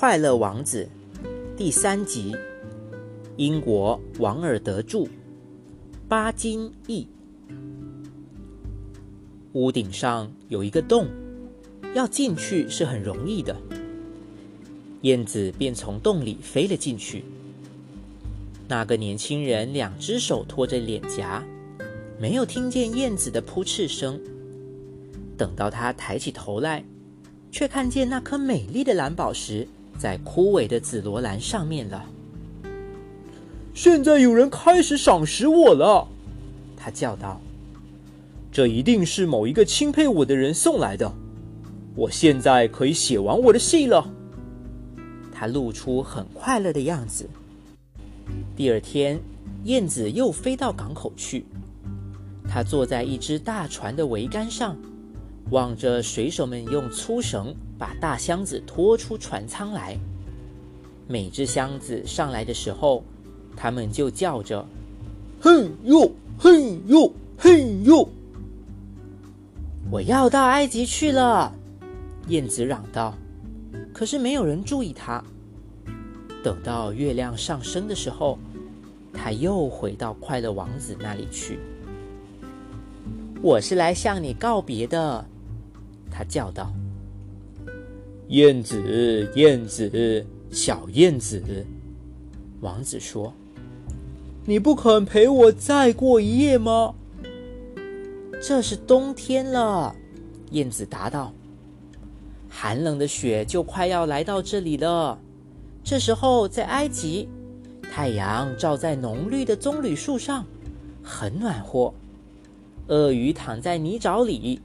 快乐王子》第三集，英国王尔德著，巴金译。屋顶上有一个洞，要进去是很容易的。燕子便从洞里飞了进去。那个年轻人两只手托着脸颊，没有听见燕子的扑翅声。等到他抬起头来，却看见那颗美丽的蓝宝石在枯萎的紫罗兰上面了。现在有人开始赏识我了，他叫道。这一定是某一个钦佩我的人送来的。我现在可以写完我的戏了。他露出很快乐的样子。第二天，燕子又飞到港口去。它坐在一只大船的桅杆上，望着水手们用粗绳把大箱子拖出船舱来。每只箱子上来的时候，他们就叫着：“嘿呦，嘿呦，嘿呦！”我要到埃及去了，燕子嚷道。可是没有人注意它。等到月亮上升的时候，它又回到快乐王子那里去。我是来向你告别的，他叫道。燕子，燕子，小燕子，王子说：“你不肯陪我再过一夜吗？”这是冬天了，燕子答道。寒冷的雪就快要来到这里了。这时候，在埃及，太阳照在浓绿的棕榈树上，很暖和。鳄鱼躺在泥沼里，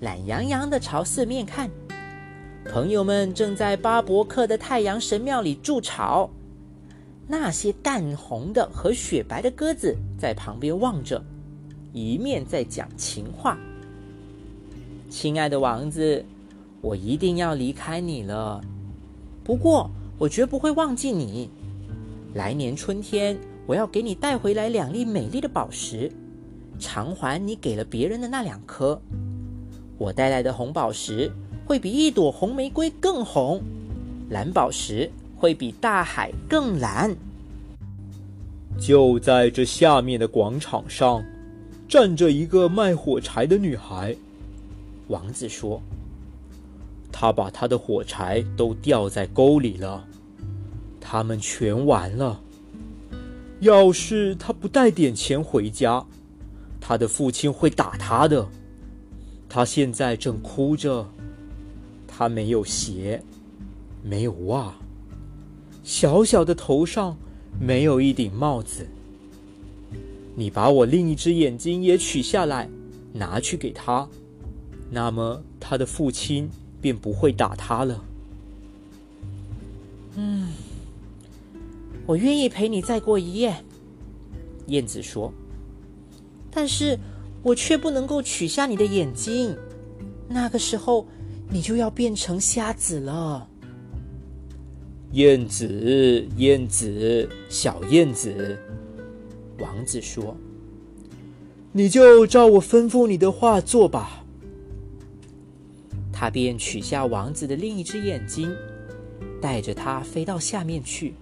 懒洋洋地朝四面看。朋友们正在巴伯克的太阳神庙里筑巢。那些淡红的和雪白的鸽子在旁边望着。一面在讲情话，亲爱的王子，我一定要离开你了。不过，我绝不会忘记你。来年春天，我要给你带回来两粒美丽的宝石，偿还你给了别人的那两颗。我带来的红宝石会比一朵红玫瑰更红，蓝宝石会比大海更蓝。就在这下面的广场上。站着一个卖火柴的女孩，王子说：“她把她的火柴都掉在沟里了，他们全完了。要是她不带点钱回家，她的父亲会打她的。他现在正哭着，他没有鞋，没有袜，小小的头上没有一顶帽子。”你把我另一只眼睛也取下来，拿去给他，那么他的父亲便不会打他了。嗯，我愿意陪你再过一夜。”燕子说，“但是我却不能够取下你的眼睛，那个时候你就要变成瞎子了。”燕子，燕子，小燕子。王子说：“你就照我吩咐你的话做吧。”他便取下王子的另一只眼睛，带着它飞到下面去。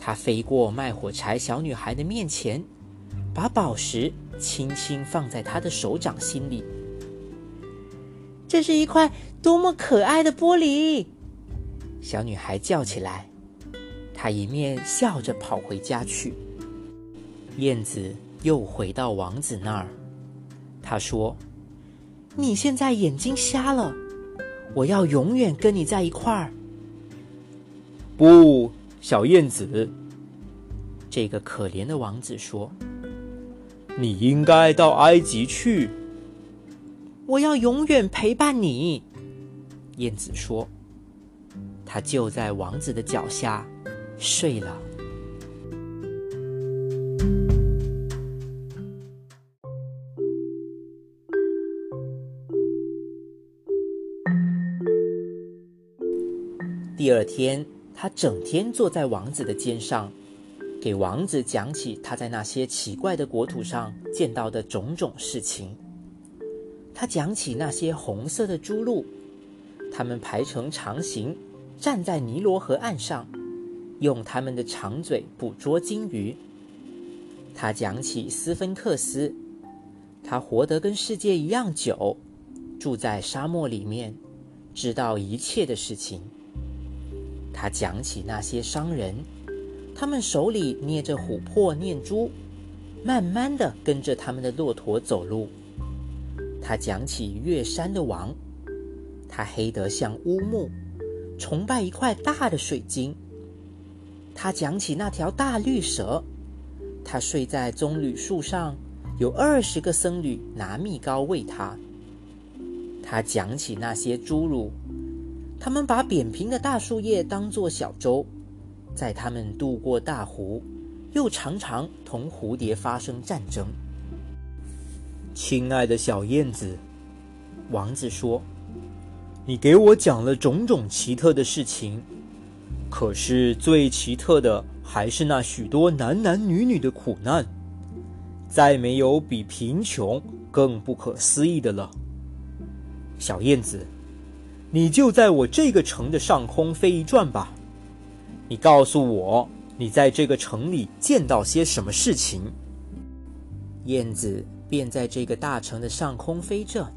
他飞过卖火柴小女孩的面前，把宝石轻轻放在他的手掌心里。这是一块多么可爱的玻璃！小女孩叫起来。她一面笑着跑回家去。燕子又回到王子那儿，他说：“你现在眼睛瞎了，我要永远跟你在一块儿。”不，小燕子，这个可怜的王子说：“你应该到埃及去。”我要永远陪伴你，燕子说。他就在王子的脚下睡了。第二天，他整天坐在王子的肩上，给王子讲起他在那些奇怪的国土上见到的种种事情。他讲起那些红色的猪鹿，它们排成长形，站在尼罗河岸上，用他们的长嘴捕捉金鱼。他讲起斯芬克斯，他活得跟世界一样久，住在沙漠里面，知道一切的事情。他讲起那些商人，他们手里捏着琥珀念珠，慢慢的跟着他们的骆驼走路。他讲起月山的王，他黑得像乌木，崇拜一块大的水晶。他讲起那条大绿蛇，他睡在棕榈树上，有二十个僧侣拿蜜糕喂他。他讲起那些侏儒。他们把扁平的大树叶当作小舟，在他们渡过大湖，又常常同蝴蝶发生战争。亲爱的小燕子，王子说：“你给我讲了种种奇特的事情，可是最奇特的还是那许多男男女女的苦难。再没有比贫穷更不可思议的了，小燕子。”你就在我这个城的上空飞一转吧。你告诉我，你在这个城里见到些什么事情？燕子便在这个大城的上空飞着。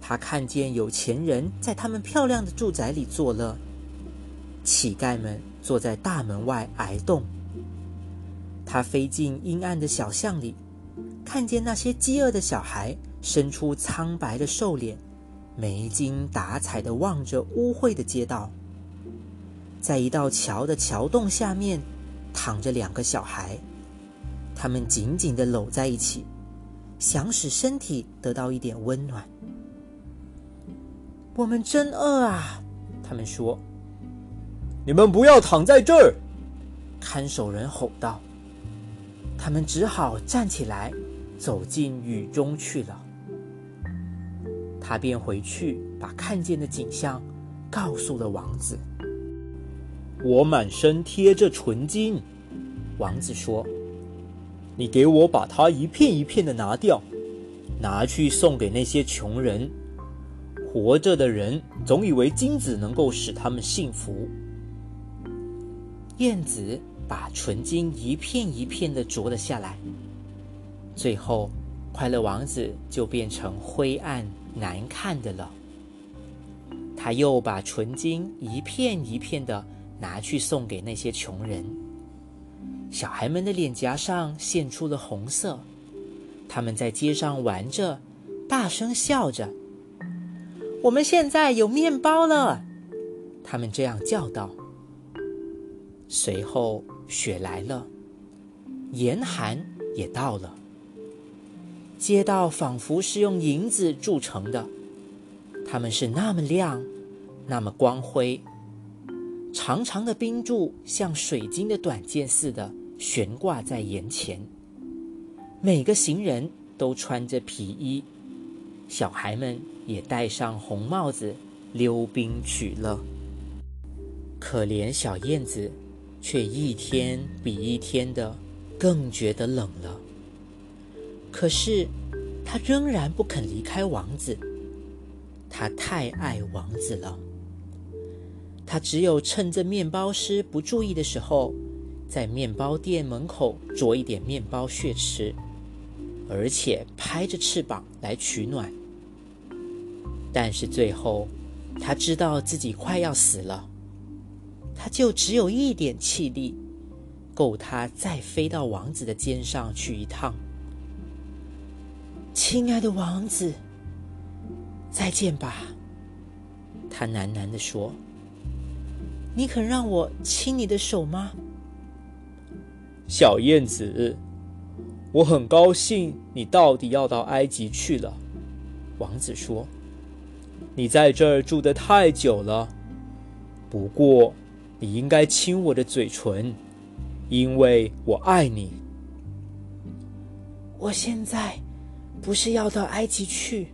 他看见有钱人在他们漂亮的住宅里作乐，乞丐们坐在大门外挨冻。他飞进阴暗的小巷里，看见那些饥饿的小孩伸出苍白的瘦脸。没精打采的望着污秽的街道，在一道桥的桥洞下面，躺着两个小孩，他们紧紧的搂在一起，想使身体得到一点温暖。我们真饿啊！他们说：“你们不要躺在这儿！”看守人吼道。他们只好站起来，走进雨中去了。他便回去把看见的景象告诉了王子。我满身贴着纯金，王子说：“你给我把它一片一片的拿掉，拿去送给那些穷人。活着的人总以为金子能够使他们幸福。”燕子把纯金一片一片的啄了下来，最后，快乐王子就变成灰暗。难看的了。他又把纯金一片一片的拿去送给那些穷人。小孩们的脸颊上现出了红色，他们在街上玩着，大声笑着。我们现在有面包了，他们这样叫道。随后雪来了，严寒也到了。街道仿佛是用银子铸成的，它们是那么亮，那么光辉。长长的冰柱像水晶的短剑似的悬挂在眼前。每个行人都穿着皮衣，小孩们也戴上红帽子溜冰取乐。可怜小燕子，却一天比一天的更觉得冷了。可是，他仍然不肯离开王子。他太爱王子了。他只有趁着面包师不注意的时候，在面包店门口啄一点面包屑吃，而且拍着翅膀来取暖。但是最后，他知道自己快要死了，他就只有一点气力，够他再飞到王子的肩上去一趟。亲爱的王子，再见吧。他喃喃地说：“你肯让我亲你的手吗？”小燕子，我很高兴你到底要到埃及去了。王子说：“你在这儿住得太久了，不过你应该亲我的嘴唇，因为我爱你。”我现在。不是要到埃及去，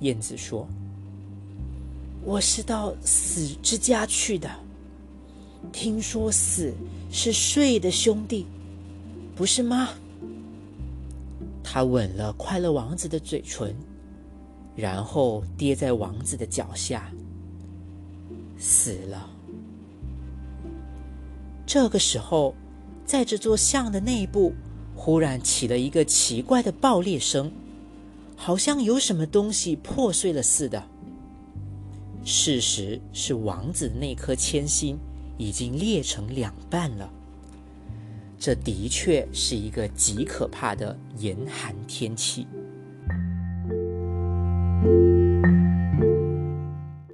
燕子说：“我是到死之家去的。听说死是睡的兄弟，不是吗？”他吻了快乐王子的嘴唇，然后跌在王子的脚下。死了。这个时候，在这座像的内部，忽然起了一个奇怪的爆裂声，好像有什么东西破碎了似的。事实是，王子那颗铅心已经裂成两半了。这的确是一个极可怕的严寒天气。